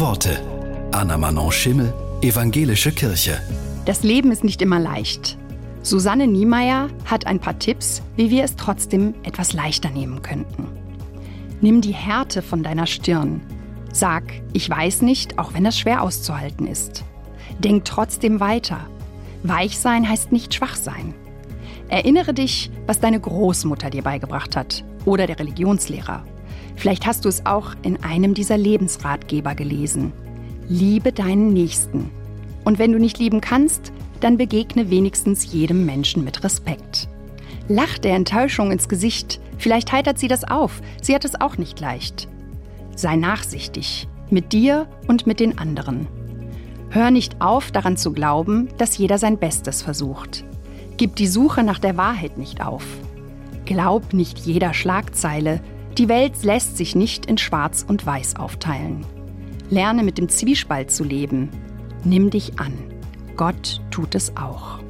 Worte. Anna Manon Schimmel, Evangelische Kirche. Das Leben ist nicht immer leicht. Susanne Niemeyer hat ein paar Tipps, wie wir es trotzdem etwas leichter nehmen könnten. Nimm die Härte von deiner Stirn. Sag, ich weiß nicht, auch wenn das schwer auszuhalten ist. Denk trotzdem weiter. Weich sein heißt nicht schwach sein. Erinnere dich, was deine Großmutter dir beigebracht hat oder der Religionslehrer. Vielleicht hast du es auch in einem dieser Lebensratgeber gelesen. Liebe deinen Nächsten. Und wenn du nicht lieben kannst, dann begegne wenigstens jedem Menschen mit Respekt. Lach der Enttäuschung ins Gesicht. Vielleicht heitert sie das auf. Sie hat es auch nicht leicht. Sei nachsichtig. Mit dir und mit den anderen. Hör nicht auf, daran zu glauben, dass jeder sein Bestes versucht. Gib die Suche nach der Wahrheit nicht auf. Glaub nicht jeder Schlagzeile. Die Welt lässt sich nicht in Schwarz und Weiß aufteilen. Lerne mit dem Zwiespalt zu leben. Nimm dich an. Gott tut es auch.